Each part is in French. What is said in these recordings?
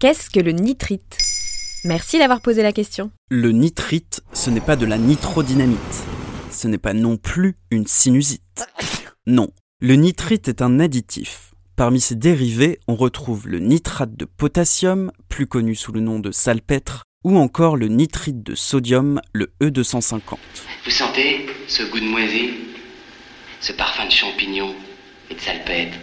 Qu'est-ce que le nitrite? Merci d'avoir posé la question. Le nitrite, ce n'est pas de la nitrodynamite. Ce n'est pas non plus une sinusite. Non, le nitrite est un additif. Parmi ses dérivés, on retrouve le nitrate de potassium, plus connu sous le nom de salpêtre, ou encore le nitrite de sodium, le E250. Vous sentez ce goût de moisi Ce parfum de champignons et de salpêtre?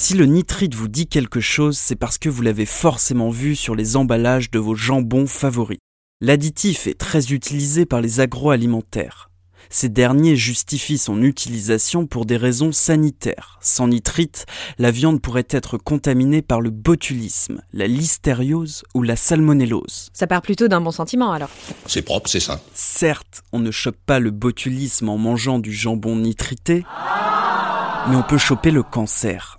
Si le nitrite vous dit quelque chose, c'est parce que vous l'avez forcément vu sur les emballages de vos jambons favoris. L'additif est très utilisé par les agroalimentaires. Ces derniers justifient son utilisation pour des raisons sanitaires. Sans nitrite, la viande pourrait être contaminée par le botulisme, la listériose ou la salmonellose. Ça part plutôt d'un bon sentiment alors. C'est propre, c'est ça. Certes, on ne chope pas le botulisme en mangeant du jambon nitrité, mais on peut choper le cancer.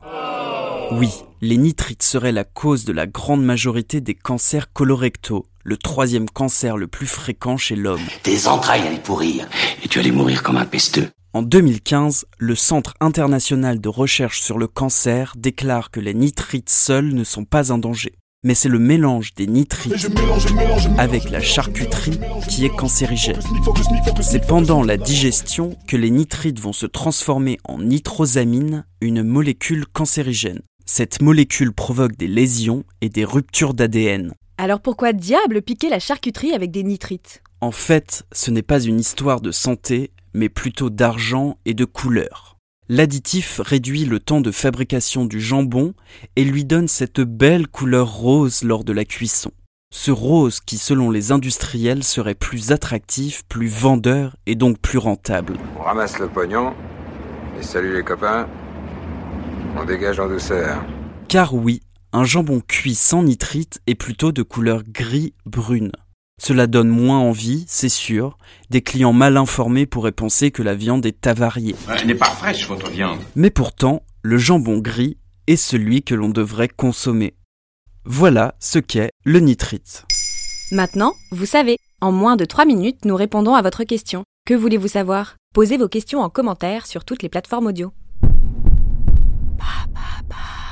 Oui, les nitrites seraient la cause de la grande majorité des cancers colorectaux, le troisième cancer le plus fréquent chez l'homme. Tes entrailles allaient pourrir et tu allais mourir comme un pesteux. En 2015, le Centre international de recherche sur le cancer déclare que les nitrites seuls ne sont pas un danger. Mais c'est le mélange des nitrites avec la charcuterie qui est cancérigène. C'est pendant la digestion que les nitrites vont se transformer en nitrosamine, une molécule cancérigène. Cette molécule provoque des lésions et des ruptures d'ADN. Alors pourquoi diable piquer la charcuterie avec des nitrites? En fait, ce n'est pas une histoire de santé, mais plutôt d'argent et de couleur. L'additif réduit le temps de fabrication du jambon et lui donne cette belle couleur rose lors de la cuisson. Ce rose qui, selon les industriels, serait plus attractif, plus vendeur et donc plus rentable. On ramasse le pognon et salut les copains. On dégage en douceur. Car oui, un jambon cuit sans nitrite est plutôt de couleur gris-brune. Cela donne moins envie, c'est sûr. Des clients mal informés pourraient penser que la viande est avariée. Elle n'est pas fraîche, votre viande. Mais pourtant, le jambon gris est celui que l'on devrait consommer. Voilà ce qu'est le nitrite. Maintenant, vous savez, en moins de 3 minutes, nous répondons à votre question. Que voulez-vous savoir? Posez vos questions en commentaire sur toutes les plateformes audio. 爸爸爸